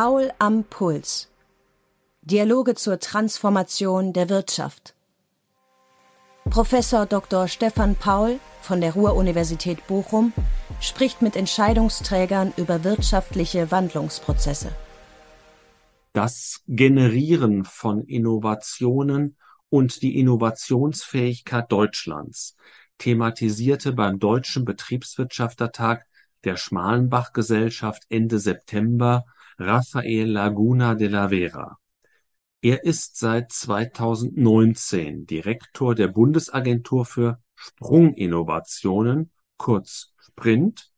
Paul am Puls. Dialoge zur Transformation der Wirtschaft. Professor Dr. Stefan Paul von der Ruhr-Universität Bochum spricht mit Entscheidungsträgern über wirtschaftliche Wandlungsprozesse. Das Generieren von Innovationen und die Innovationsfähigkeit Deutschlands thematisierte beim Deutschen Betriebswirtschaftertag der Schmalenbach-Gesellschaft Ende September Rafael Laguna de la Vera. Er ist seit 2019 Direktor der Bundesagentur für Sprunginnovationen, kurz Sprint,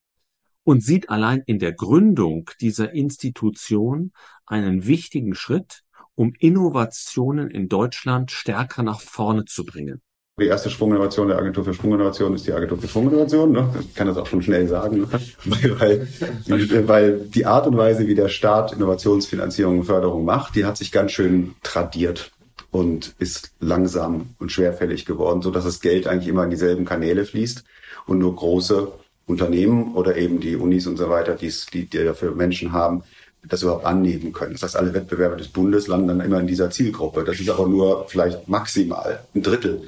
und sieht allein in der Gründung dieser Institution einen wichtigen Schritt, um Innovationen in Deutschland stärker nach vorne zu bringen. Die erste Sprunginnovation der Agentur für Sprunginnovation ist die Agentur für Sprunginnovation. Ne? Ich kann das auch schon schnell sagen, ne? weil, weil, weil die Art und Weise, wie der Staat Innovationsfinanzierung und Förderung macht, die hat sich ganz schön tradiert und ist langsam und schwerfällig geworden, so dass das Geld eigentlich immer in dieselben Kanäle fließt und nur große Unternehmen oder eben die Unis und so weiter, die, die dafür Menschen haben, das überhaupt annehmen können. Das heißt, alle Wettbewerber des Bundes landen dann immer in dieser Zielgruppe. Das ist aber nur vielleicht maximal ein Drittel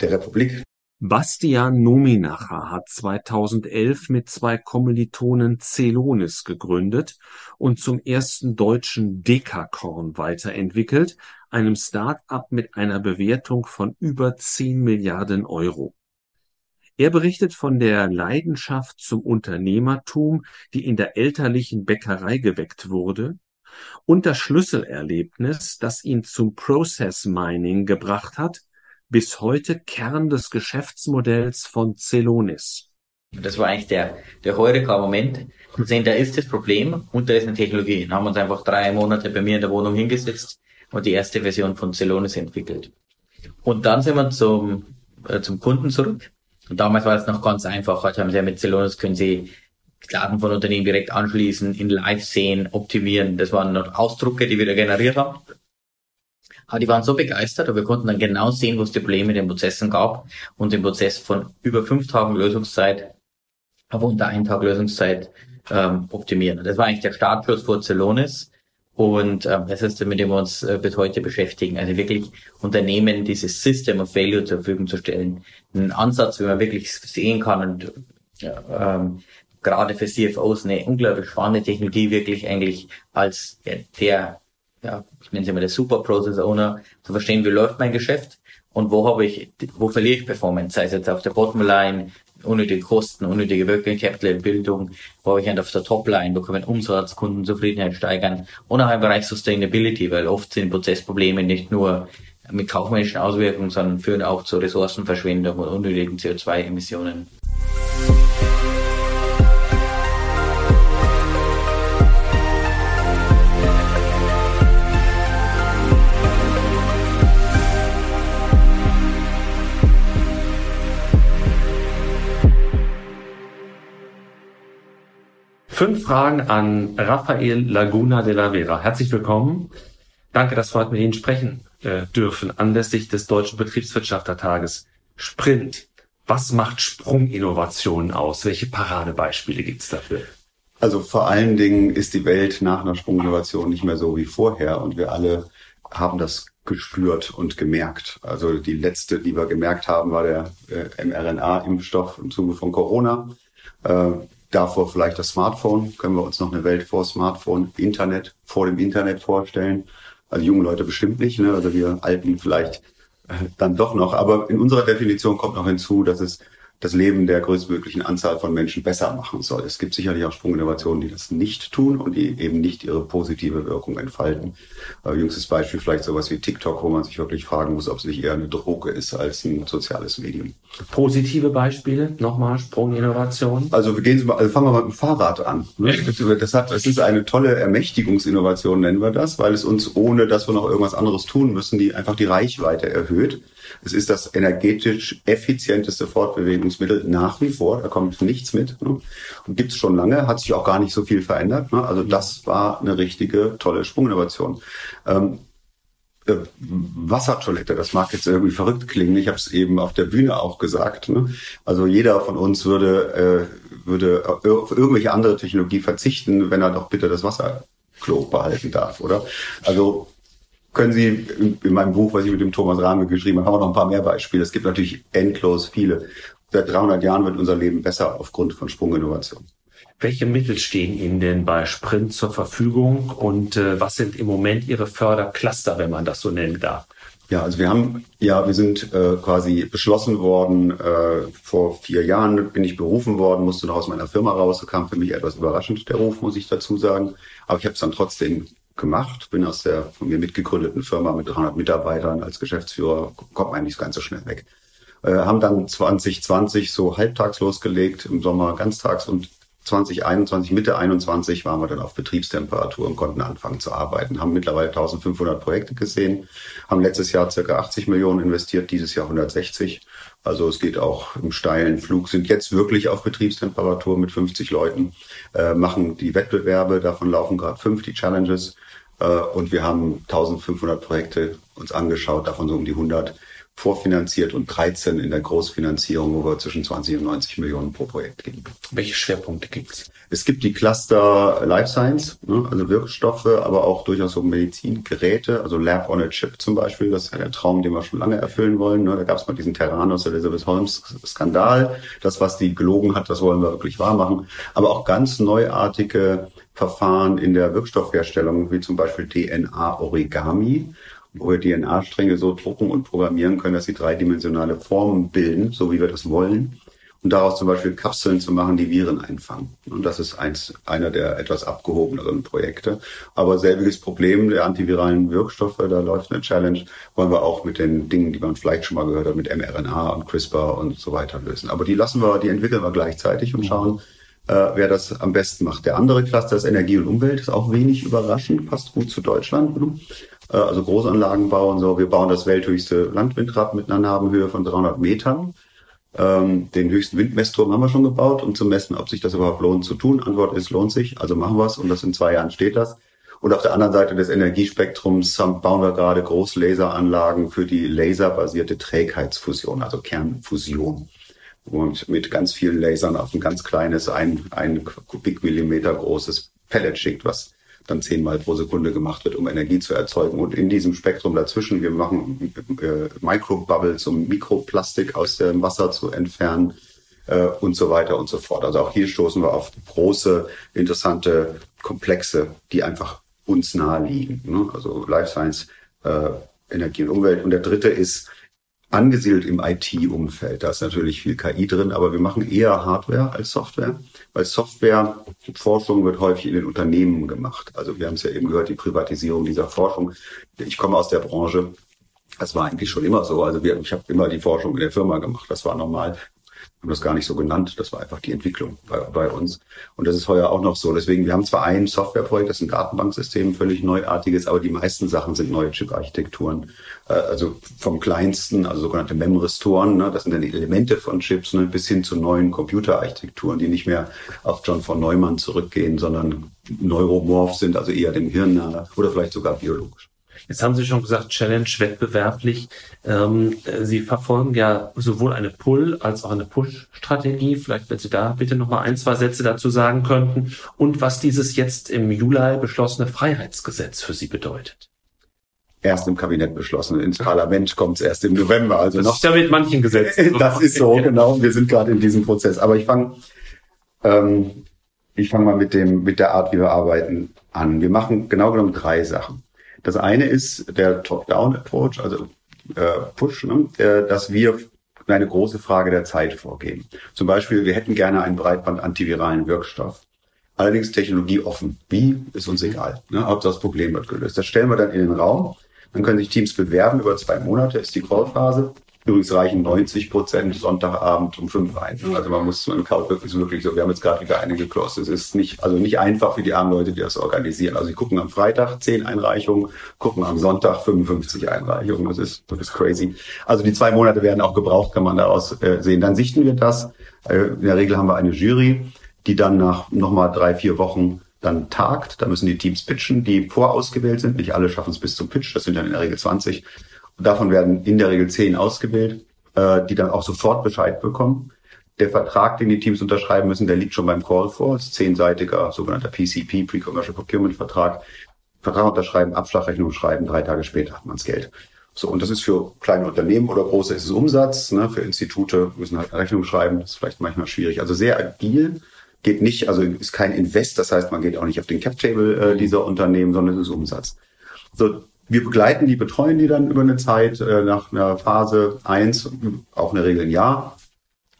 der Republik. Bastian Nominacher hat 2011 mit zwei Kommilitonen Celonis gegründet und zum ersten deutschen Dekakorn weiterentwickelt, einem Start-up mit einer Bewertung von über 10 Milliarden Euro. Er berichtet von der Leidenschaft zum Unternehmertum, die in der elterlichen Bäckerei geweckt wurde, und das Schlüsselerlebnis, das ihn zum Process Mining gebracht hat, bis heute Kern des Geschäftsmodells von Celonis. Das war eigentlich der, der heurige Moment. Und sehen, da ist das Problem und da ist eine Technologie. Dann haben wir uns einfach drei Monate bei mir in der Wohnung hingesetzt und die erste Version von Celonis entwickelt. Und dann sind wir zum, äh, zum Kunden zurück. Und damals war es noch ganz einfach. Heute haben Sie ja mit Celonis können Sie Daten von Unternehmen direkt anschließen, in Live sehen, optimieren. Das waren noch Ausdrucke, die wir da generiert haben. Aber die waren so begeistert, aber wir konnten dann genau sehen, wo es die Probleme in den Prozessen gab und den Prozess von über fünf Tagen Lösungszeit auf unter einen Tag Lösungszeit ähm, optimieren. Das war eigentlich der Startschuss vor Celonis. Und ähm, das ist, mit dem wir uns äh, bis heute beschäftigen. Also wirklich Unternehmen dieses System of Value zur Verfügung zu stellen. Ein Ansatz, wie man wirklich sehen kann und ja, ähm, gerade für CFOs eine unglaublich spannende Technologie wirklich eigentlich als der ja, ich nenne sie mal der Super Process Owner, zu verstehen, wie läuft mein Geschäft und wo habe ich, wo verliere ich Performance, sei es jetzt auf der Bottomline, unnötige Kosten, unnötige Working Capital Bildung, wo habe ich halt auf der Topline, wo kann man Umsatz, Kundenzufriedenheit steigern und auch im Bereich Sustainability, weil oft sind Prozessprobleme nicht nur mit kaufmännischen Auswirkungen, sondern führen auch zu Ressourcenverschwendung und unnötigen CO2-Emissionen. Fünf Fragen an Rafael Laguna de la Vera. Herzlich willkommen. Danke, dass wir heute mit Ihnen sprechen äh, dürfen anlässlich des Deutschen Betriebswirtschaftertages. Sprint. Was macht Sprunginnovationen aus? Welche Paradebeispiele gibt es dafür? Also vor allen Dingen ist die Welt nach einer Sprunginnovation nicht mehr so wie vorher und wir alle haben das gespürt und gemerkt. Also die letzte, die wir gemerkt haben, war der äh, mRNA-Impfstoff im Zuge von Corona. Äh, davor vielleicht das Smartphone. Können wir uns noch eine Welt vor Smartphone, Internet, vor dem Internet vorstellen? Also junge Leute bestimmt nicht, ne? also wir Alten vielleicht äh, dann doch noch. Aber in unserer Definition kommt noch hinzu, dass es das Leben der größtmöglichen Anzahl von Menschen besser machen soll. Es gibt sicherlich auch Sprunginnovationen, die das nicht tun und die eben nicht ihre positive Wirkung entfalten. Äh, jüngstes Beispiel vielleicht sowas wie TikTok, wo man sich wirklich fragen muss, ob es nicht eher eine Droge ist als ein soziales Medium. Positive Beispiele, nochmal Sprunginnovation. Also wir gehen mal, also fangen wir mal mit dem Fahrrad an. Ne? Das hat, es ist eine tolle Ermächtigungsinnovation, nennen wir das, weil es uns, ohne dass wir noch irgendwas anderes tun müssen, die einfach die Reichweite erhöht. Es ist das energetisch effizienteste Fortbewegungsmittel nach wie vor. Da kommt nichts mit. Ne? Und gibt es schon lange, hat sich auch gar nicht so viel verändert. Ne? Also das war eine richtige tolle Sprunginnovation. Ähm, äh, Wassertoilette, das mag jetzt irgendwie verrückt klingen. Ich habe es eben auf der Bühne auch gesagt. Ne? Also jeder von uns würde, äh, würde auf irgendwelche andere Technologie verzichten, wenn er doch bitte das Wasser Klo behalten darf, oder? Also können Sie in, in meinem Buch, was ich mit dem Thomas Rahme geschrieben habe, haben wir noch ein paar mehr Beispiele. Es gibt natürlich endlos viele. Seit 300 Jahren wird unser Leben besser aufgrund von Sprunginnovation. Welche Mittel stehen Ihnen denn bei Sprint zur Verfügung und äh, was sind im Moment Ihre Fördercluster, wenn man das so nennen darf? Ja, also wir haben, ja, wir sind äh, quasi beschlossen worden, äh, vor vier Jahren bin ich berufen worden, musste noch aus meiner Firma raus, kam für mich etwas überraschend, der Ruf, muss ich dazu sagen. Aber ich habe es dann trotzdem gemacht, bin aus der von mir mitgegründeten Firma mit 300 Mitarbeitern als Geschäftsführer, kommt eigentlich ganz so schnell weg. Äh, haben dann 2020 so halbtags losgelegt, im Sommer ganztags und 2021, Mitte 21 waren wir dann auf Betriebstemperatur und konnten anfangen zu arbeiten. Haben mittlerweile 1500 Projekte gesehen, haben letztes Jahr circa 80 Millionen investiert, dieses Jahr 160. Also es geht auch im steilen Flug, sind jetzt wirklich auf Betriebstemperatur mit 50 Leuten, äh, machen die Wettbewerbe, davon laufen gerade fünf die Challenges und wir haben 1500 Projekte uns angeschaut, davon so um die 100 vorfinanziert und 13 in der Großfinanzierung, wo wir zwischen 20 und 90 Millionen pro Projekt geben. Welche Schwerpunkte gibt's? Es gibt die Cluster Life Science, ne, also Wirkstoffe, aber auch durchaus so Medizingeräte, also Lab on a Chip zum Beispiel. Das ist ja der Traum, den wir schon lange erfüllen wollen. Ne. Da gab es mal diesen Terranos Elizabeth Holmes Skandal. Das, was die gelogen hat, das wollen wir wirklich wahr machen. Aber auch ganz neuartige Verfahren in der Wirkstoffherstellung, wie zum Beispiel DNA-Origami wo wir DNA-Stränge so drucken und programmieren können, dass sie dreidimensionale Formen bilden, so wie wir das wollen. Und daraus zum Beispiel Kapseln zu machen, die Viren einfangen. Und das ist eins, einer der etwas abgehobeneren Projekte. Aber selbiges Problem der antiviralen Wirkstoffe, da läuft eine Challenge, wollen wir auch mit den Dingen, die man vielleicht schon mal gehört hat, mit mRNA und CRISPR und so weiter lösen. Aber die lassen wir, die entwickeln wir gleichzeitig und schauen, äh, wer das am besten macht. Der andere Cluster ist Energie und Umwelt, ist auch wenig überraschend, passt gut zu Deutschland. Äh, also Großanlagenbau und so. Wir bauen das welthöchste Landwindrad mit einer Nabenhöhe von 300 Metern. Ähm, den höchsten Windmessturm haben wir schon gebaut, um zu messen, ob sich das überhaupt lohnt zu tun. Antwort ist, lohnt sich, also machen wir es und das in zwei Jahren steht das. Und auf der anderen Seite des Energiespektrums bauen wir gerade Großlaseranlagen für die laserbasierte Trägheitsfusion, also Kernfusion. Und mit ganz vielen Lasern auf ein ganz kleines, ein, ein Kubikmillimeter großes Pellet schickt, was dann zehnmal pro Sekunde gemacht wird, um Energie zu erzeugen. Und in diesem Spektrum dazwischen, wir machen äh, Microbubbles, um Mikroplastik aus dem Wasser zu entfernen äh, und so weiter und so fort. Also auch hier stoßen wir auf große, interessante Komplexe, die einfach uns nahe liegen. Ne? Also Life Science, äh, Energie und Umwelt. Und der dritte ist angesiedelt im IT-Umfeld. Da ist natürlich viel KI drin, aber wir machen eher Hardware als Software, weil Softwareforschung wird häufig in den Unternehmen gemacht. Also wir haben es ja eben gehört, die Privatisierung dieser Forschung. Ich komme aus der Branche. Das war eigentlich schon immer so. Also wir, ich habe immer die Forschung in der Firma gemacht. Das war normal haben das gar nicht so genannt. Das war einfach die Entwicklung bei, bei uns. Und das ist heuer auch noch so. Deswegen, wir haben zwar ein Softwareprojekt, das ist ein Datenbanksystem, völlig neuartiges, aber die meisten Sachen sind neue Chip-Architekturen. Äh, also vom kleinsten, also sogenannte Memristoren, ne, das sind dann die Elemente von Chips, ne, bis hin zu neuen Computerarchitekturen, die nicht mehr auf John von Neumann zurückgehen, sondern neuromorph sind, also eher dem Hirn nahe oder vielleicht sogar biologisch. Jetzt haben Sie schon gesagt, Challenge wettbewerblich. Ähm, Sie verfolgen ja sowohl eine Pull- als auch eine Push-Strategie. Vielleicht, wenn Sie da bitte noch mal ein, zwei Sätze dazu sagen könnten. Und was dieses jetzt im Juli beschlossene Freiheitsgesetz für Sie bedeutet. Erst im Kabinett beschlossen. Ins Parlament kommt es erst im November. Also das noch, ist ja mit manchen Gesetzen. das ist so, genau. Wir sind gerade in diesem Prozess. Aber ich fange ähm, ich fange mal mit dem mit der Art, wie wir arbeiten, an. Wir machen genau genommen drei Sachen. Das eine ist der Top-Down-Approach, also äh, Push, ne? äh, dass wir eine große Frage der Zeit vorgeben. Zum Beispiel, wir hätten gerne einen Breitband-antiviralen Wirkstoff. Allerdings technologieoffen. Wie, ist uns egal. Ne? Hauptsache das Problem wird gelöst. Das stellen wir dann in den Raum. Dann können sich Teams bewerben. Über zwei Monate ist die Call-Phase. Übrigens reichen 90 Prozent Sonntagabend um fünf ein. Also man muss im Kaut wirklich, wirklich so. Wir haben jetzt gerade wieder eine geclosed. Es ist nicht, also nicht einfach für die armen Leute, die das organisieren. Also sie gucken am Freitag 10 Einreichungen, gucken am Sonntag 55 Einreichungen. Das ist, das ist crazy. Also die zwei Monate werden auch gebraucht, kann man daraus äh, sehen. Dann sichten wir das. Äh, in der Regel haben wir eine Jury, die dann nach nochmal drei, vier Wochen dann tagt. Da müssen die Teams pitchen, die vorausgewählt sind. Nicht alle schaffen es bis zum Pitch. Das sind dann in der Regel 20. Davon werden in der Regel zehn ausgewählt, äh, die dann auch sofort Bescheid bekommen. Der Vertrag, den die Teams unterschreiben müssen, der liegt schon beim Call vor. Das ist zehnseitiger sogenannter PCP, Pre-Commercial Procurement Vertrag. Vertrag unterschreiben, Abschlagrechnung schreiben, drei Tage später hat man das Geld. So, und das ist für kleine Unternehmen oder große ist es Umsatz. Ne? Für Institute müssen halt eine Rechnung schreiben. Das ist vielleicht manchmal schwierig. Also sehr agil. Geht nicht, also ist kein Invest, das heißt, man geht auch nicht auf den Cap-Table äh, dieser Unternehmen, sondern es ist Umsatz. So, wir begleiten die, betreuen die dann über eine Zeit, äh, nach einer Phase eins, auch in der Regel ein Jahr.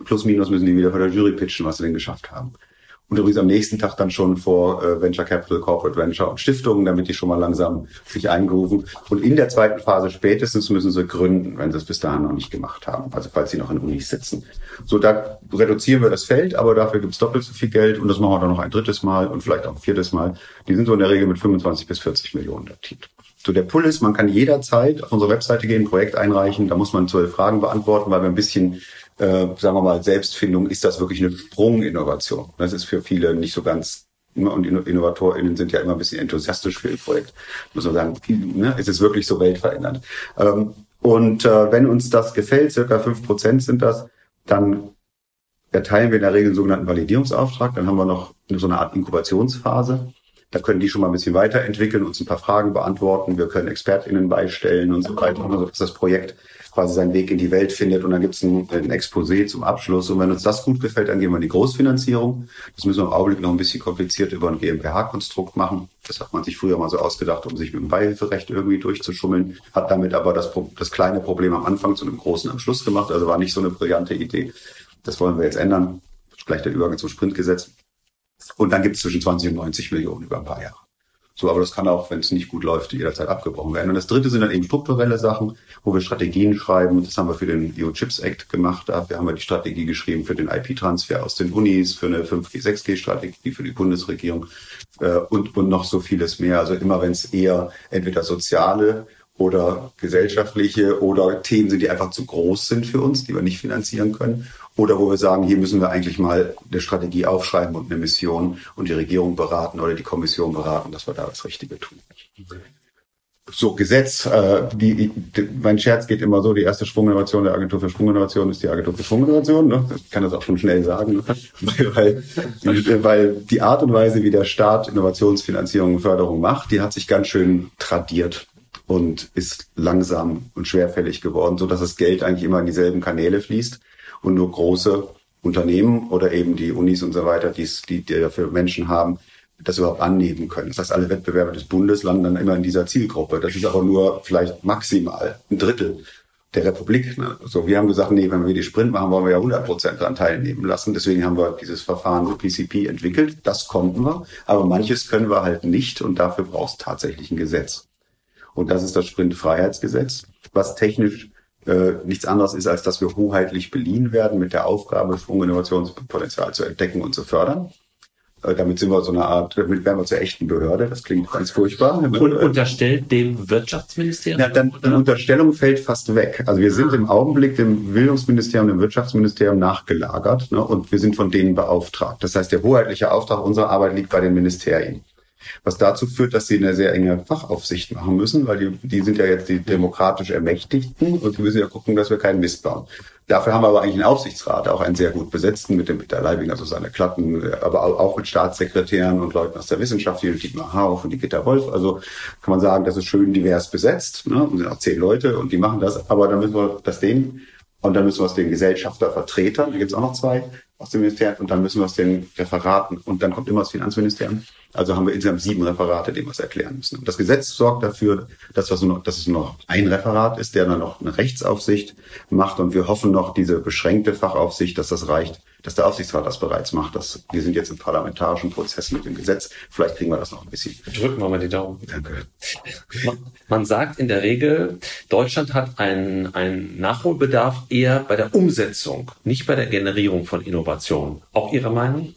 Plus minus müssen die wieder vor der Jury pitchen, was sie denn geschafft haben und übrigens am nächsten Tag dann schon vor äh, Venture Capital, Corporate Venture und Stiftungen, damit die schon mal langsam sich eingerufen. Und in der zweiten Phase spätestens müssen sie gründen, wenn sie es bis dahin noch nicht gemacht haben, also falls sie noch in Unis sitzen. So, da reduzieren wir das Feld, aber dafür gibt es doppelt so viel Geld und das machen wir dann noch ein drittes Mal und vielleicht auch ein viertes Mal. Die sind so in der Regel mit 25 bis 40 Millionen datiert. So, der Pull ist, man kann jederzeit auf unsere Webseite gehen, Projekt einreichen, da muss man zwölf Fragen beantworten, weil wir ein bisschen äh, sagen wir mal, Selbstfindung, ist das wirklich eine Sprunginnovation? Das ist für viele nicht so ganz und InnovatorInnen sind ja immer ein bisschen enthusiastisch für ihr Projekt. Muss man sagen, ne, ist es wirklich so weltverändernd. Ähm, und äh, wenn uns das gefällt, circa fünf Prozent sind das, dann erteilen wir in der Regel einen sogenannten Validierungsauftrag. Dann haben wir noch so eine Art Inkubationsphase. Da können die schon mal ein bisschen weiterentwickeln, uns ein paar Fragen beantworten. Wir können ExpertInnen beistellen und so weiter, also dass das Projekt quasi seinen Weg in die Welt findet. Und dann gibt es ein, ein Exposé zum Abschluss. Und wenn uns das gut gefällt, dann gehen wir in die Großfinanzierung. Das müssen wir im Augenblick noch ein bisschen kompliziert über ein GmbH-Konstrukt machen. Das hat man sich früher mal so ausgedacht, um sich mit dem Beihilferecht irgendwie durchzuschummeln. Hat damit aber das, das kleine Problem am Anfang zu einem großen am Schluss gemacht. Also war nicht so eine brillante Idee. Das wollen wir jetzt ändern. Gleich der Übergang zum Sprintgesetz. Und dann gibt es zwischen 20 und 90 Millionen über ein paar Jahre. So, aber das kann auch, wenn es nicht gut läuft, jederzeit abgebrochen werden. Und das dritte sind dann eben strukturelle Sachen, wo wir Strategien schreiben. Das haben wir für den EU Chips Act gemacht. Dafür haben wir die Strategie geschrieben für den IP-Transfer aus den Unis, für eine 5G, 6G-Strategie für die Bundesregierung äh, und, und noch so vieles mehr. Also immer wenn es eher entweder soziale oder gesellschaftliche oder Themen sind, die einfach zu groß sind für uns, die wir nicht finanzieren können oder wo wir sagen, hier müssen wir eigentlich mal eine Strategie aufschreiben und eine Mission und die Regierung beraten oder die Kommission beraten, dass wir da das Richtige tun. So, Gesetz, äh, die, die, mein Scherz geht immer so, die erste Sprunginnovation der Agentur für Sprunginnovation ist die Agentur für Sprunginnovation. Ne? Ich kann das auch schon schnell sagen, ne? weil, weil die Art und Weise, wie der Staat Innovationsfinanzierung und Förderung macht, die hat sich ganz schön tradiert und ist langsam und schwerfällig geworden, so dass das Geld eigentlich immer in dieselben Kanäle fließt und nur große Unternehmen oder eben die Unis und so weiter, die, die dafür Menschen haben, das überhaupt annehmen können. Das heißt, alle Wettbewerber des Bundes landen dann immer in dieser Zielgruppe. Das ist aber nur vielleicht maximal ein Drittel der Republik. Ne? So, wir haben gesagt, nee, wenn wir die Sprint machen, wollen wir ja 100 Prozent daran teilnehmen lassen. Deswegen haben wir dieses Verfahren so PCP entwickelt. Das konnten wir, aber manches können wir halt nicht und dafür braucht es tatsächlich ein Gesetz. Und das ist das Sprint-Freiheitsgesetz, was technisch äh, nichts anderes ist, als dass wir hoheitlich beliehen werden mit der Aufgabe, Sprunginnovationspotenzial zu entdecken und zu fördern. Äh, damit sind wir so eine Art, damit werden wir zur echten Behörde. Das klingt ganz furchtbar. Und unterstellt dem Wirtschaftsministerium? Ja, dann die Unterstellung fällt fast weg. Also wir sind im Augenblick dem Bildungsministerium, dem Wirtschaftsministerium nachgelagert ne, und wir sind von denen beauftragt. Das heißt, der hoheitliche Auftrag unserer Arbeit liegt bei den Ministerien. Was dazu führt, dass sie eine sehr enge Fachaufsicht machen müssen, weil die, die sind ja jetzt die demokratisch Ermächtigten und wir müssen ja gucken, dass wir keinen Mist bauen. Dafür haben wir aber eigentlich einen Aufsichtsrat, auch einen sehr gut besetzten mit dem Peter also seine Klatten, aber auch mit Staatssekretären und Leuten aus der Wissenschaft, wie Dietmar Hauf und die Gitter Wolf. Also kann man sagen, das ist schön divers besetzt. Ne? Und sind auch zehn Leute und die machen das. Aber dann müssen wir das denen und dann müssen wir es den Gesellschaftervertretern, da gibt es auch noch zwei aus dem Ministerium, und dann müssen wir es den Referaten und dann kommt immer das Finanzministerium. Also haben wir insgesamt sieben Referate, denen wir es erklären müssen. Und das Gesetz sorgt dafür, dass, wir nur, dass es nur noch ein Referat ist, der dann noch eine Rechtsaufsicht macht. Und wir hoffen noch diese beschränkte Fachaufsicht, dass das reicht, dass der Aufsichtsrat das bereits macht. Das, wir sind jetzt im parlamentarischen Prozess mit dem Gesetz. Vielleicht kriegen wir das noch ein bisschen. Drücken wir mal die Daumen. Danke. Man, man sagt in der Regel, Deutschland hat einen, einen Nachholbedarf eher bei der Umsetzung, nicht bei der Generierung von Innovationen. Auch Ihre Meinung?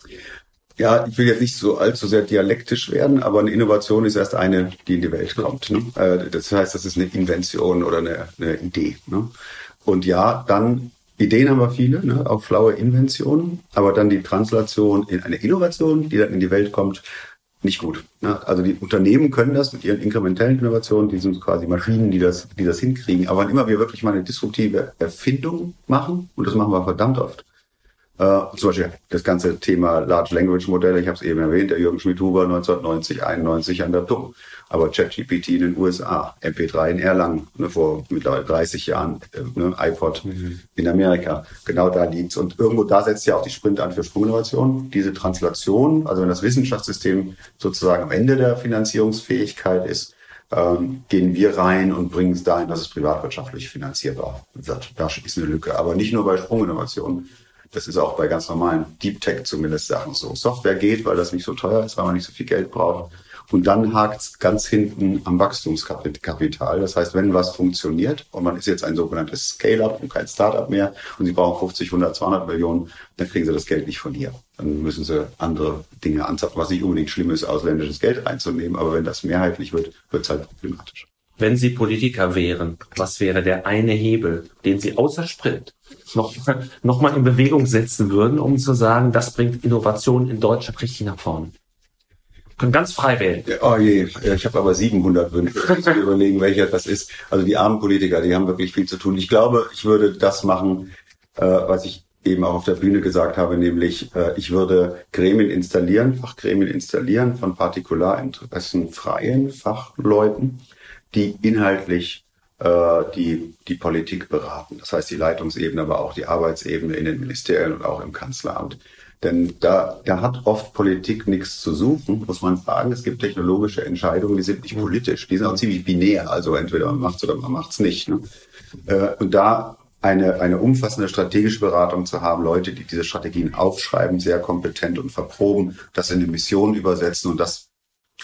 ja, ich will jetzt nicht so allzu sehr dialektisch werden, aber eine Innovation ist erst eine, die in die Welt kommt. Ne? Äh, das heißt, das ist eine Invention oder eine, eine Idee. Ne? Und ja, dann Ideen haben wir viele, ne? auch schlaue Inventionen, aber dann die Translation in eine Innovation, die dann in die Welt kommt, nicht gut. Ne? Also die Unternehmen können das mit ihren inkrementellen Innovationen, die sind quasi Maschinen, die das, die das hinkriegen. Aber wann immer wir wirklich mal eine disruptive Erfindung machen, und das machen wir verdammt oft, Äh, zum Beispiel das ganze Thema Large Language Modelle, ich habe es eben erwähnt, der Jürgen Schmidt-Huber 1990, 91 an der TUM. Aber ChatGPT in den USA, MP3 in Erlangen, ne, vor mittlerweile 30 Jahren, äh, ne, iPod mhm. in Amerika. Genau da liegt's. Und irgendwo da setzt ja auch die Sprint an für Sprunginnovation. Diese Translation, also wenn das Wissenschaftssystem sozusagen am Ende der Finanzierungsfähigkeit ist, ähm, gehen wir rein und bringen es dahin, dass es privatwirtschaftlich finanzierbar wird. Da ist eine Lücke. Aber nicht nur bei Sprunginnovationen. Das ist auch bei ganz normalen Deep Tech zumindest Sachen so. Software geht, weil das nicht so teuer ist, weil man nicht so viel Geld braucht. Und dann hakt es ganz hinten am Wachstumskapital. Das heißt, wenn was funktioniert und man ist jetzt ein sogenanntes Scale-up und kein Start-up mehr und Sie brauchen 50, 100, 200 Millionen, dann kriegen Sie das Geld nicht von hier. Dann müssen Sie andere Dinge anzapfen, was nicht unbedingt schlimm ist, ausländisches Geld reinzunehmen. Aber wenn das mehrheitlich wird, wird es halt problematisch. Wenn Sie Politiker wären, was wäre der eine Hebel, den Sie außer Sprint noch, noch mal in Bewegung setzen würden, um zu sagen, das bringt Innovation in Deutschland richtig nach vorne? können ganz frei wählen. Oh je, ich habe aber 700 Wünsche. Ich muss überlegen, welcher das ist. Also die armen Politiker, die haben wirklich viel zu tun. Ich glaube, ich würde das machen, äh, was ich eben auch auf der Bühne gesagt habe, nämlich äh, ich würde Gremien installieren, Fachgremien installieren von Partikularinteressen freien Fachleuten, die inhaltlich äh, die die Politik beraten. Das heißt die Leitungsebene, aber auch die Arbeitsebene in den Ministerien und auch im Kanzleramt. Denn da, da hat oft Politik nichts zu suchen, muss man sagen. Es gibt technologische Entscheidungen, die sind nicht politisch, die sind auch ziemlich binär. Also entweder man macht's oder man macht's nicht. Ne? Äh, und da eine, eine umfassende strategische Beratung zu haben, Leute, die diese Strategien aufschreiben, sehr kompetent und verproben, das in eine Mission übersetzen und das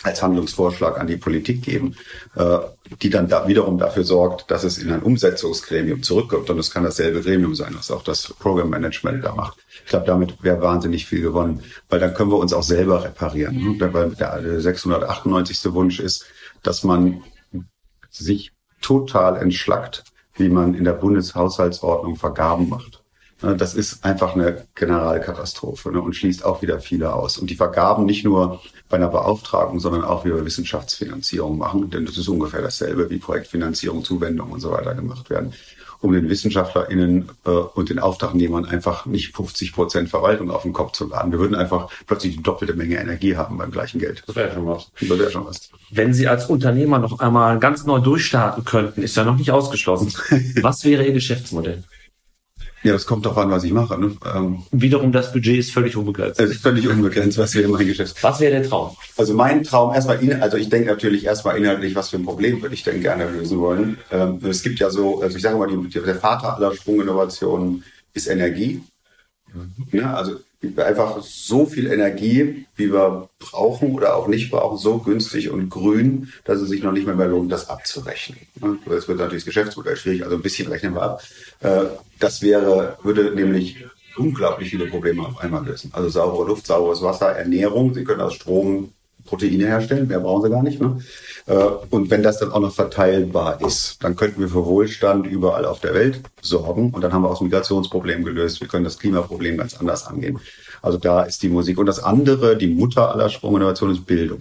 als Handlungsvorschlag an die Politik geben, äh, die dann da wiederum dafür sorgt, dass es in ein Umsetzungsgremium zurückkommt. Und es kann dasselbe Gremium sein, was auch das Program Management da macht. Ich glaube, damit wäre wahnsinnig viel gewonnen, weil dann können wir uns auch selber reparieren. Mhm. Weil der 698. Wunsch ist, dass man sich total entschlackt, wie man in der Bundeshaushaltsordnung Vergaben macht. Ne, das ist einfach eine Generalkatastrophe ne, und schließt auch wieder viele aus. Und die Vergaben nicht nur bei einer Beauftragung, sondern auch wie wir Wissenschaftsfinanzierung machen, denn das ist ungefähr dasselbe wie Projektfinanzierung, Zuwendung und so weiter gemacht werden, um den WissenschaftlerInnen äh, und den Auftragnehmern einfach nicht 50 Prozent Verwaltung auf den Kopf zu laden. Wir würden einfach plötzlich die doppelte Menge Energie haben beim gleichen Geld. Das wäre schon was. Das wäre schon was. Wenn Sie als Unternehmer noch einmal ganz neu durchstarten könnten, ist ja noch nicht ausgeschlossen. was wäre Ihr Geschäftsmodell? Ja, das kommt doch an, was ich mache. Ne? Ähm, Wiederum, das Budget ist völlig unbegrenzt. Es ist völlig unbegrenzt, was wäre mein Geschäft. Was wäre der Traum? Also mein Traum erstmal, in, also ich denke natürlich erstmal inhaltlich, was für ein Problem würde ich denn gerne lösen wollen. Ähm, es gibt ja so, also ich sage mal, die, der Vater aller Sprunginnovationen ist Energie. Mhm. Ja, also einfach so viel Energie, wie wir brauchen oder auch nicht brauchen, so günstig und grün, dass es sich noch nicht mehr, mehr lohnt, das abzurechnen. Das wird natürlich das Geschäftsmodell schwierig, also ein bisschen rechnen wir ab. Äh, das wäre, würde nämlich unglaublich viele Probleme auf einmal lösen. Also saubere Luft, sauberes Wasser, Ernährung. Sie können aus Strom Proteine herstellen, mehr brauchen sie gar nicht. Ne? Äh, und wenn das dann auch noch verteilbar ist, dann könnten wir für Wohlstand überall auf der Welt sorgen und dann haben wir auch das Migrationsproblem gelöst. Wir können das Klimaproblem ganz anders angehen. Also da ist die Musik. Und das andere, die Mutter aller Sprunginnovationen, ist Bildung.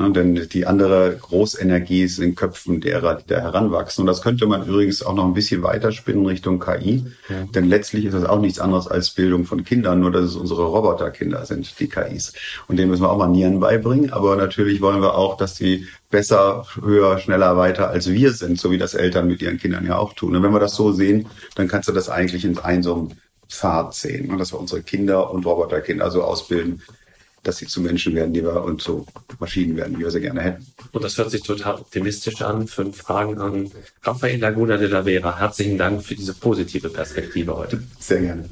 Ja, denn die andere Großenergie ist in Köpfen derer, die da heranwachsen. Und das könnte man übrigens auch noch ein bisschen weiterspinnen Richtung KI. Ja. Denn letztlich ist das auch nichts anderes als Bildung von Kindern, nur dass es unsere Roboterkinder sind, die KIs. Und denen müssen wir auch Manieren beibringen. Aber natürlich wollen wir auch, dass die besser, höher, schneller, weiter als wir sind, so wie das Eltern mit ihren Kindern ja auch tun. Und wenn wir das so sehen, dann kannst du das eigentlich in einem so Pfad sehen. Und dass wir unsere Kinder und Roboterkinder so ausbilden, dass sie zu Menschen werden, die wir und zu Maschinen werden, wie wir sie gerne hätten. Und das hört sich total optimistisch an. Fünf Fragen an Rafael Laguna de la Vera. Herzlichen Dank für diese positive Perspektive heute. Sehr gerne.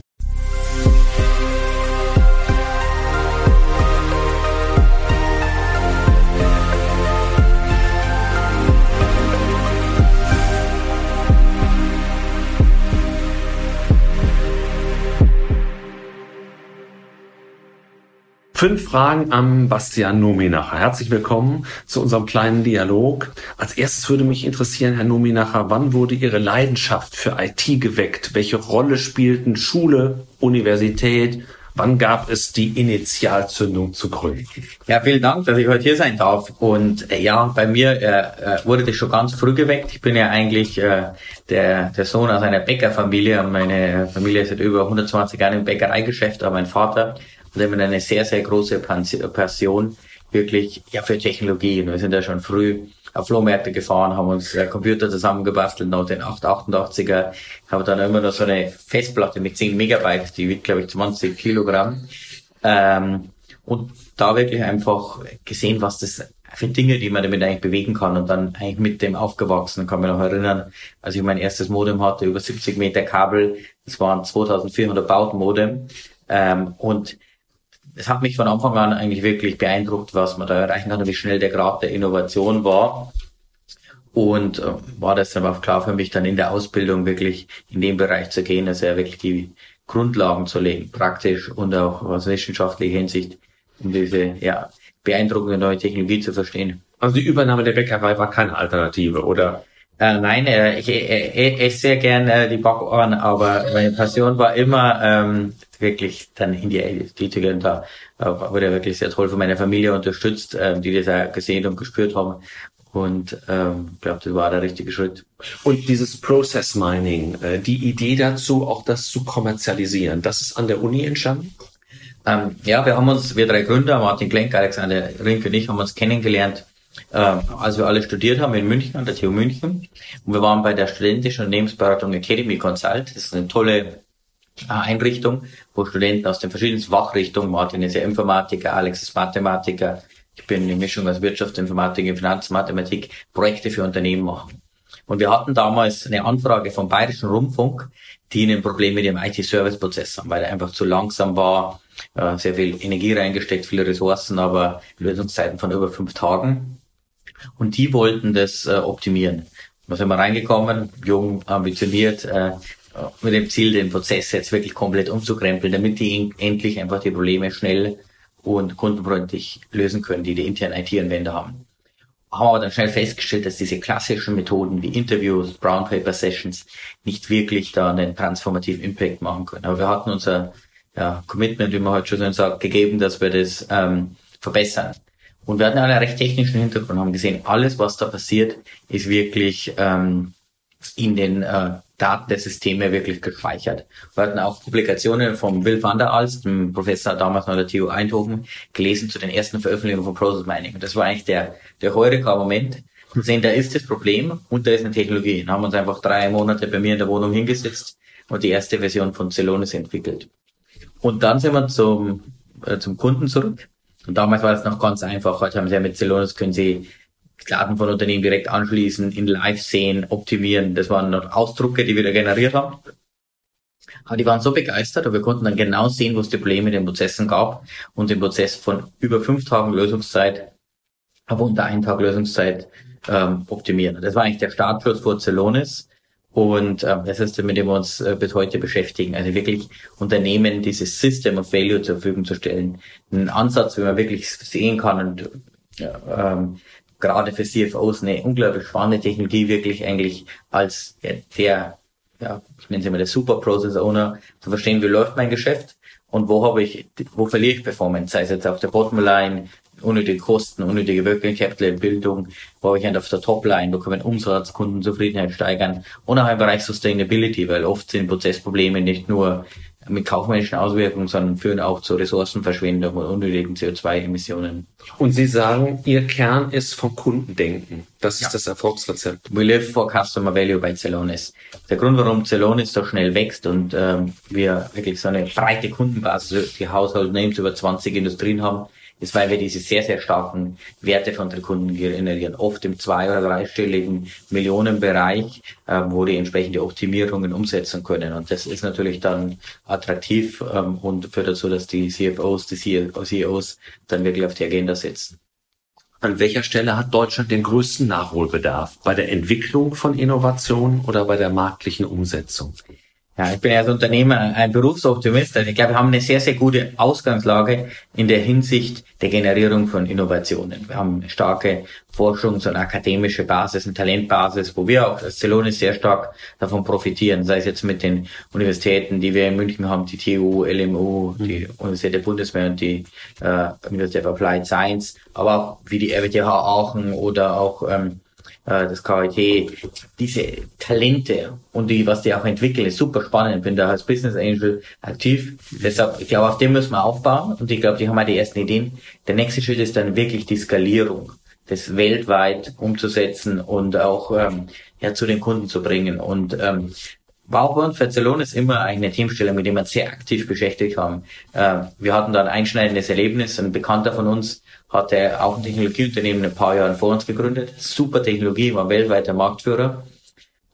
Fünf Fragen am Bastian Nominacher. Herzlich willkommen zu unserem kleinen Dialog. Als erstes würde mich interessieren, Herr Nominacher, wann wurde Ihre Leidenschaft für IT geweckt? Welche Rolle spielten Schule, Universität, Wann gab es die Initialzündung zu gründen? Ja, vielen Dank, dass ich heute hier sein darf. Und äh, ja, bei mir äh, äh, wurde das schon ganz früh geweckt. Ich bin ja eigentlich äh, der, der Sohn aus einer Bäckerfamilie. Meine Familie ist seit über 120 Jahren im Bäckereigeschäft, aber mein Vater hat immer eine sehr, sehr große Passion wirklich ja für Technologie. Und wir sind ja schon früh auf Flohmärkte gefahren, haben uns äh, Computer zusammengebastelt, noch den 888er, habe dann immer noch so eine Festplatte mit 10 Megabyte, die wiegt glaube ich 20 Kilogramm. Ähm, und da wirklich einfach gesehen, was das für Dinge, die man damit eigentlich bewegen kann und dann eigentlich mit dem aufgewachsen. Kann mich noch erinnern, als ich mein erstes Modem hatte, über 70 Meter Kabel, das waren 2400 Bauten-Modem. Ähm, und es hat mich von Anfang an eigentlich wirklich beeindruckt, was man da erreichen kann und wie schnell der Grad der Innovation war. Und äh, war das dann auch klar für mich, dann in der Ausbildung wirklich in dem Bereich zu gehen, also ja wirklich die Grundlagen zu legen, praktisch und auch aus wissenschaftlicher Hinsicht, um diese ja, beeindruckende neue Technologie zu verstehen. Also die Übernahme der Bäckerei war keine Alternative, oder? Äh, nein, äh, ich, ich, ich esse sehr gern äh, die Backohren, aber meine Passion war immer ähm, wirklich dann in die Ästhetik und da äh, wurde wirklich sehr toll von meiner Familie unterstützt, äh, die das auch gesehen und gespürt haben. Und ähm, glaube, das war der richtige Schritt. Und dieses Process Mining, äh, die Idee dazu, auch das zu kommerzialisieren, das ist an der Uni entstanden? Ähm, ja, wir haben uns, wir drei Gründer, Martin Klenk, Alexander Rinke und ich, haben uns kennengelernt äh, als wir alle studiert haben in München, an der TU München. Und wir waren bei der studentischen Unternehmensberatung Academy Consult. Das ist eine tolle äh, Einrichtung, wo Studenten aus den verschiedensten Fachrichtungen, Martin ist ja Informatiker, Alex ist Mathematiker, ich bin eine Mischung aus Wirtschaftsinformatik und Finanzmathematik, Projekte für Unternehmen machen. Und wir hatten damals eine Anfrage vom Bayerischen Rundfunk, die ein Problem mit dem IT-Service-Prozess haben, weil er einfach zu langsam war, äh, sehr viel Energie reingesteckt, viele Ressourcen, aber Lösungszeiten von über fünf Tagen. Und die wollten das äh, optimieren. Da sind wir reingekommen, jung, ambitioniert, äh, mit dem Ziel, den Prozess jetzt wirklich komplett umzukrempeln, damit die endlich einfach die Probleme schnell und kundenfreundlich lösen können, die die internen IT-Anwender haben. Haben aber dann schnell festgestellt, dass diese klassischen Methoden wie Interviews, Brown Paper Sessions nicht wirklich da einen transformativen Impact machen können. Aber wir hatten unser ja, Commitment, wie man heute schon sagt, gegeben, dass wir das ähm, verbessern. Und wir hatten einen recht technischen Hintergrund, haben gesehen, alles, was da passiert, ist wirklich ähm, in den äh, Daten der Systeme wirklich gespeichert. Wir hatten auch Publikationen von Will van der Alst, dem Professor damals noch der TU Eindhoven, gelesen zu den ersten Veröffentlichungen von Process Mining. Und das war eigentlich der, der Heureka-Moment. Und sehen, da ist das Problem und da ist eine Technologie. Dann haben wir uns einfach drei Monate bei mir in der Wohnung hingesetzt und die erste Version von Celonis entwickelt. Und dann sind wir zum, äh, zum Kunden zurück und damals war es noch ganz einfach. Heute haben sie ja mit Celonis können sie Daten von Unternehmen direkt anschließen, in Live sehen, optimieren. Das waren noch Ausdrucke, die wir da generiert haben. Aber die waren so begeistert und wir konnten dann genau sehen, wo es die Probleme in den Prozessen gab und den Prozess von über fünf Tagen Lösungszeit auf unter einen Tag Lösungszeit ähm, optimieren. Das war eigentlich der Startschuss vor Celonis. Und äh, das ist, mit dem wir uns äh, bis heute beschäftigen. Also wirklich Unternehmen dieses System of Value zur Verfügung zu stellen. Ein Ansatz, wie man wirklich sehen kann und ja, ähm, gerade für CFOs eine unglaublich spannende Technologie wirklich eigentlich als der, ja, ich nenne es immer der Super Process Owner, zu verstehen, wie läuft mein Geschäft und wo habe ich, wo verliere ich Performance, sei es jetzt auf der Bottomline, unnötige Kosten, unnötige Working Capital Bildung, ich halt auf der Topline, wo Umsatz, Kundenzufriedenheit steigern und auch im Bereich Sustainability, weil oft sind Prozessprobleme nicht nur mit kaufmännischen Auswirkungen, sondern führen auch zu Ressourcenverschwendung und unnötigen CO2-Emissionen. Und Sie sagen, Ihr Kern ist vom Kundendenken. Das ist ja. das Erfolgsrezept. We live for customer value bei Celonis. Der Grund, warum Celonis so schnell wächst und ähm, wir wirklich so eine breite Kundenbasis, die Household über 20 Industrien haben, ist, weil wir diese sehr, sehr starken Werte von den Kunden generieren. Oft im zwei- oder dreistelligen Millionenbereich, äh, wo die entsprechende Optimierungen umsetzen können. Und das ist natürlich dann attraktiv ähm, und führt dazu, dass die CFOs, die CEOs dann wirklich auf die Agenda setzen. An welcher Stelle hat Deutschland den größten Nachholbedarf? Bei der Entwicklung von Innovationen oder bei der marktlichen Umsetzung? Ja, ich bin als Unternehmer ein Berufsoptimist. Also ich glaube, wir haben eine sehr, sehr gute Ausgangslage in der Hinsicht der Generierung von Innovationen. Wir haben eine starke Forschungs- und akademische Basis, eine Talentbasis, wo wir auch als Celonis sehr stark davon profitieren, sei es jetzt mit den Universitäten, die wir in München haben, die TU, LMU, die Universität der Bundeswehr und die äh, Universität of Applied Science, aber auch wie die RWTH Aachen oder auch ähm, äh, das KIT, diese Talente und die, was die auch entwickeln, ist super spannend. Bin da als Business Angel aktiv. Deshalb, ich glaube, auf dem müssen wir aufbauen und ich glaube, die haben auch die ersten Ideen. Der nächste Schritt ist dann wirklich die Skalierung, das weltweit umzusetzen und auch ähm, ja, zu den Kunden zu bringen. Und ähm, Bauborn für Barcelona ist immer eine Themenstellung, mit der wir uns sehr aktiv beschäftigt haben. Äh, wir hatten da ein einschneidendes Erlebnis. Ein Bekannter von uns hatte auch ein Technologieunternehmen ein paar Jahre vor uns gegründet. Super Technologie, war weltweiter Marktführer,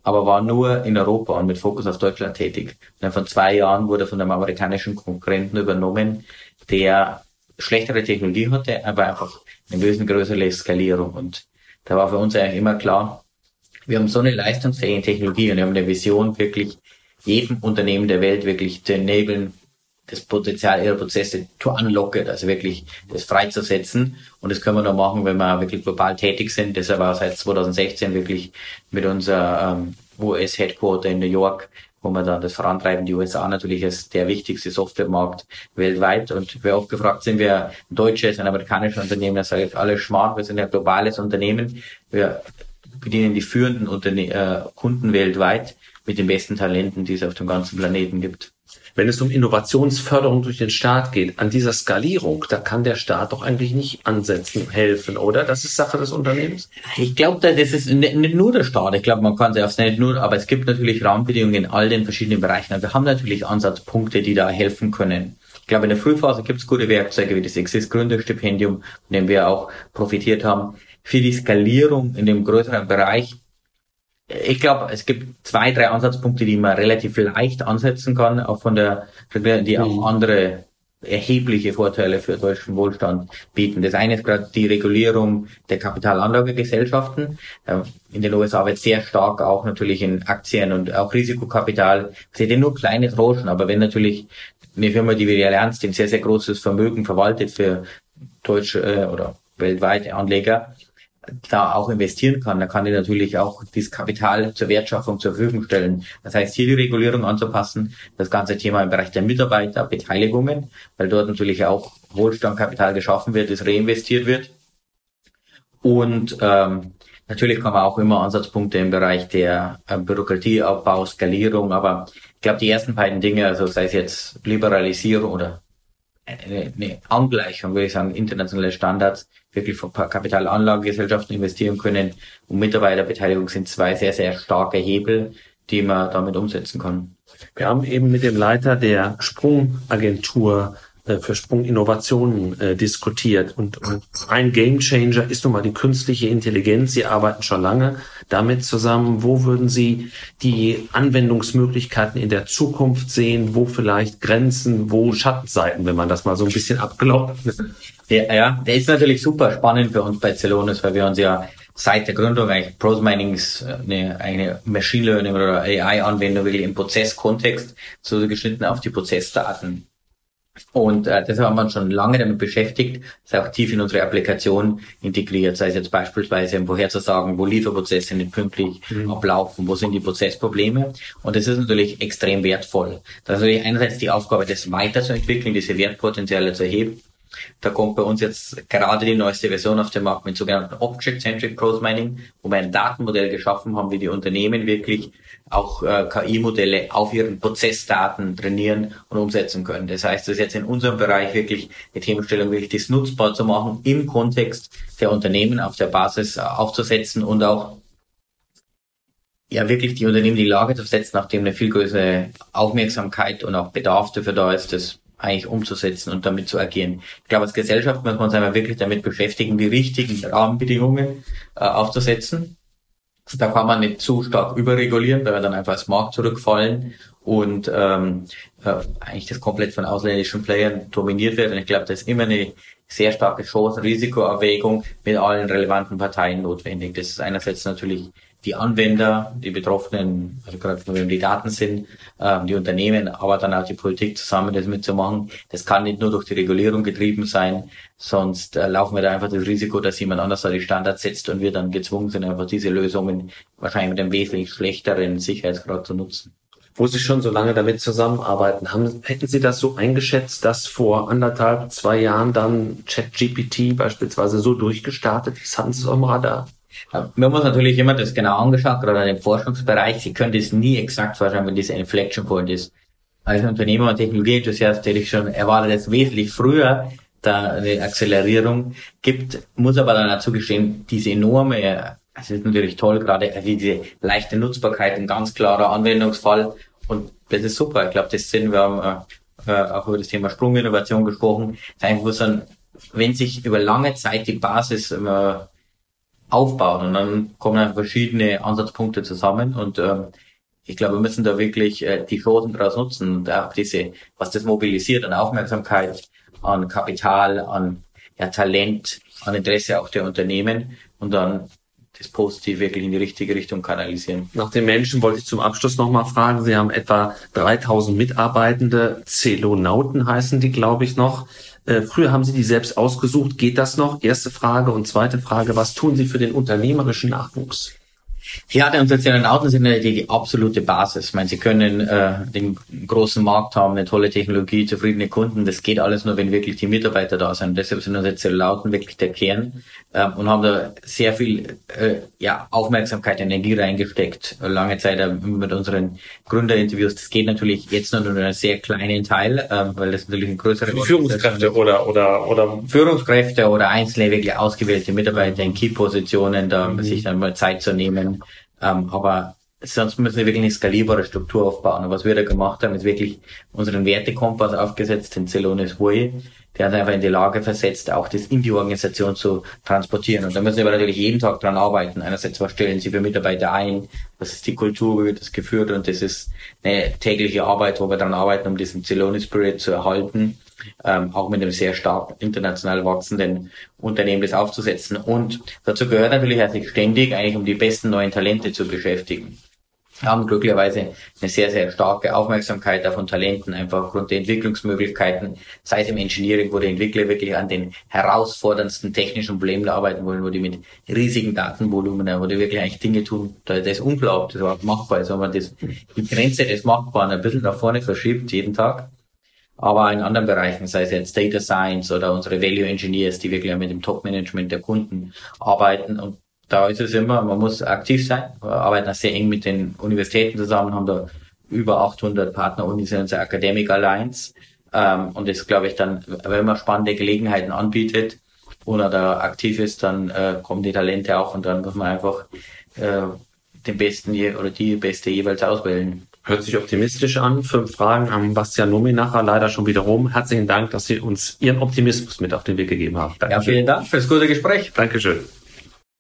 aber war nur in Europa und mit Fokus auf Deutschland tätig. Und dann von zwei Jahren wurde von einem amerikanischen Konkurrenten übernommen, der schlechtere Technologie hatte, aber einfach eine wesentlich größere Skalierung. Und da war für uns eigentlich immer klar, wir haben so eine leistungsfähige Technologie und wir haben eine Vision, wirklich jedem Unternehmen der Welt wirklich zu enablen, das Potenzial ihrer Prozesse zu unlocken, also wirklich das freizusetzen. Und das können wir nur machen, wenn wir wirklich global tätig sind. Deshalb war seit 2016 wirklich mit unser ähm, US-Headquarter in New York, wo wir dann das vorantreiben. Die USA natürlich ist der wichtigste Softwaremarkt weltweit. Und wer oft gefragt sind, wir ein deutsches, ein amerikanisches Unternehmen, das ich alles smart, wir sind ein globales Unternehmen. Wir bedienen die führenden Unterne äh, Kunden weltweit mit den besten Talenten, die es auf dem ganzen Planeten gibt. Wenn es um Innovationsförderung durch den Staat geht, an dieser Skalierung, da kann der Staat doch eigentlich nicht ansetzen, helfen, oder? Das ist Sache des Unternehmens? Ich glaube, das ist nicht nur der Staat. Ich glaube, man kann es nicht nur, aber es gibt natürlich Rahmenbedingungen in all den verschiedenen Bereichen. Wir haben natürlich Ansatzpunkte, die da helfen können. Ich glaube, in der Frühphase gibt es gute Werkzeuge wie das Exist Gründerstipendium, von dem wir auch profitiert haben für die Skalierung in dem größeren Bereich. Ich glaube, es gibt zwei, drei Ansatzpunkte, die man relativ leicht ansetzen kann, auch von der, die auch mhm. andere erhebliche Vorteile für deutschen Wohlstand bieten. Das eine ist gerade die Regulierung der Kapitalanlagegesellschaften. Ähm, in den USA wird sehr stark auch natürlich in Aktien und auch Risikokapital, seht nur kleine Tranchen, aber wenn natürlich eine Firma, die wie die Allianz, ein sehr, sehr großes Vermögen verwaltet für deutsche äh, oder weltweite Anleger, da auch investieren kann, dann kann ich natürlich auch dieses Kapital zur Wertschaffung zur Verfügung stellen. Das heißt, hier die Regulierung anzupassen, das ganze Thema im Bereich der Mitarbeiterbeteiligungen, weil dort natürlich auch Wohlstandkapital geschaffen wird, das reinvestiert wird. Und ähm, natürlich kann man auch immer Ansatzpunkte im Bereich der äh, Bürokratieabbau, Skalierung, aber ich glaube, die ersten beiden Dinge, also sei es jetzt Liberalisierung oder eine, eine Angleichung, würde ich sagen, internationale Standards, wirklich von Kapitalanlagengesellschaften investieren können und Mitarbeiterbeteiligung sind zwei sehr, sehr starke Hebel, die man damit umsetzen kann. Wir haben eben mit dem Leiter der Sprungagentur äh, für Sprunginnovationen äh, diskutiert. Und, und ein Gamechanger ist nun mal die künstliche Intelligenz. Sie arbeiten schon lange damit zusammen. Wo würden Sie die Anwendungsmöglichkeiten in der Zukunft sehen? Wo vielleicht Grenzen, wo Schattenseiten, wenn man das mal so ein bisschen abglaubt? Ja, ja, der ist natürlich super spannend für uns bei Celonis, weil wir uns ja seit der Gründung eigentlich Pros Mining ist eine, eine Machine Learning oder AI-Anwendung wirklich im Prozesskontext so geschnitten auf die Prozessdaten und äh, deshalb haben wir uns schon lange damit beschäftigt, das auch tief in unsere Applikation integriert, sei es jetzt beispielsweise um vorherzusagen, wo Lieferprozesse nicht pünktlich mhm. ablaufen, wo sind die Prozessprobleme. Und das ist natürlich extrem wertvoll. Das ist natürlich einerseits die Aufgabe, das weiterzuentwickeln, diese Wertpotenziale zu erheben. Da kommt bei uns jetzt gerade die neueste Version auf den Markt mit sogenannten Object-Centric Prose Mining, wo wir ein Datenmodell geschaffen haben, wie die Unternehmen wirklich auch äh, KI-Modelle auf ihren Prozessdaten trainieren und umsetzen können. Das heißt, das ist jetzt in unserem Bereich wirklich die Themenstellung, wirklich das nutzbar zu machen, im Kontext der Unternehmen auf der Basis äh, aufzusetzen und auch ja wirklich die Unternehmen die Lage zu setzen, nachdem eine viel größere Aufmerksamkeit und auch Bedarf dafür da ist, das eigentlich umzusetzen und damit zu agieren. Ich glaube, als Gesellschaft muss man uns einmal wirklich damit beschäftigen, die richtigen Rahmenbedingungen äh, aufzusetzen da kann man nicht zu stark überregulieren, weil wir dann einfach als Markt zurückfallen und ähm, äh, eigentlich das komplett von ausländischen Playern dominiert wird. Und ich glaube, da ist immer eine sehr starke Chance-Risikoabwägung mit allen relevanten Parteien notwendig. Das ist einerseits natürlich die Anwender, die Betroffenen, also gerade von wem die Daten sind, ähm, die Unternehmen, aber dann auch die Politik zusammen das mitzumachen. Das kann nicht nur durch die Regulierung getrieben sein, sonst äh, laufen wir da einfach das Risiko, dass jemand anders da die Standards setzt und wir dann gezwungen sind, einfach diese Lösungen wahrscheinlich mit einem wesentlich schlechteren Sicherheitsgrad zu nutzen wo Sie schon so lange damit zusammenarbeiten, haben, hätten Sie das so eingeschätzt, dass vor anderthalb, zwei Jahren dann ChatGPT beispielsweise so durchgestartet ist? Haben Sie es am Radar? Haben uns natürlich immer das genau angeschaut, gerade im Forschungsbereich. Sie können das nie exakt vorstellen, wenn dieser Inflection Point ist. Als Unternehmer und Technologieenthusiast hätte ich schon erwartet, dass wesentlich früher da eine Akzelerierung gibt, muss aber dann dazu gestehen, diese enorme es ist natürlich toll, gerade diese leichte Nutzbarkeit, ein ganz klarer Anwendungsfall. Und das ist super. Ich glaube, das sind, wir haben äh, äh, auch über das Thema Sprunginnovation gesprochen. Das einfach so ein, wenn sich über lange Zeit die Basis äh, aufbaut und dann kommen einfach verschiedene Ansatzpunkte zusammen und äh, ich glaube, wir müssen da wirklich äh, die Chancen daraus nutzen und auch diese, was das mobilisiert an Aufmerksamkeit, an Kapital, an ja, Talent, an Interesse auch der Unternehmen und dann das Positiv wirklich in die richtige Richtung kanalisieren. Nach den Menschen wollte ich zum Abschluss nochmal fragen. Sie haben etwa 3000 Mitarbeitende. Celonauten heißen die, glaube ich, noch. Äh, früher haben Sie die selbst ausgesucht. Geht das noch? Erste Frage. Und zweite Frage, was tun Sie für den unternehmerischen Nachwuchs? Ja, die sozialen Autos sind die, die absolute Basis. Ich meine, sie können äh, den großen Markt haben, eine tolle Technologie, zufriedene Kunden. Das geht alles nur, wenn wirklich die Mitarbeiter da sind. deshalb sind unsere Zellauten wirklich der Kern ähm, und haben da sehr viel äh, ja, Aufmerksamkeit, Energie reingesteckt. Lange Zeit äh, mit unseren Gründerinterviews. Das geht natürlich jetzt nur in einen sehr kleinen Teil, äh, weil das natürlich ein größerer Führungskräfte oder oder oder Führungskräfte oder einzelne wirklich ausgewählte Mitarbeiter in Key-Positionen, da mhm. sich dann mal Zeit zu nehmen ähm, aber sonst müssen wir wirklich eine skalierbare Struktur aufbauen. Und was wir da gemacht haben, ist wirklich unseren Wertekompass aufgesetzt, den Celonis Way. Der hat einfach in die Lage versetzt, auch das in die Organisation zu transportieren. Und da müssen wir natürlich jeden Tag dran arbeiten. Einerseits, was stellen Sie für Mitarbeiter ein? Was ist die Kultur? Wie wird das geführt? Und das ist eine tägliche Arbeit, wo wir daran arbeiten, um diesen Celonis Spirit zu erhalten ähm, auch mit einem sehr stark international wachsenden Unternehmen das aufzusetzen. Und dazu gehört natürlich, dass sich ständig eigentlich um die besten neuen Talente zu beschäftigen. Wir haben glücklicherweise eine sehr, sehr starke Aufmerksamkeit von Talenten, einfach aufgrund der Entwicklungsmöglichkeiten, sei es im Engineering, wo die Entwickler wirklich an den herausforderndsten technischen Problemen arbeiten wollen, wo die mit riesigen Datenvolumen, wo die wirklich eigentlich Dinge tun, da das unglaublich, das überhaupt machbar ist, wenn man das, die Grenze des Machbaren ein bisschen nach vorne verschiebt, jeden Tag aber in anderen Bereichen, sei es jetzt Data Science oder unsere Value Engineers, die wirklich mit dem Top-Management der Kunden arbeiten. Und da ist es immer, man muss aktiv sein. Wir arbeiten sehr eng mit den Universitäten zusammen, haben da über 800 Partner-Unis in unserer Academic Alliance. Ähm, und das glaube ich dann, wenn man spannende Gelegenheiten anbietet und er da aktiv ist, dann äh, kommen die Talente auch und dann muss man einfach äh, den Besten oder die Beste jeweils auswählen. Hört sich optimistisch an. Fünf Fragen am Bastian Nominacher leider schon wieder rum. Herzlichen Dank, dass Sie uns Ihren Optimismus mit auf den Weg gegeben haben. Dankeschön. Ja, vielen Dank für das gute Gespräch. Dankeschön.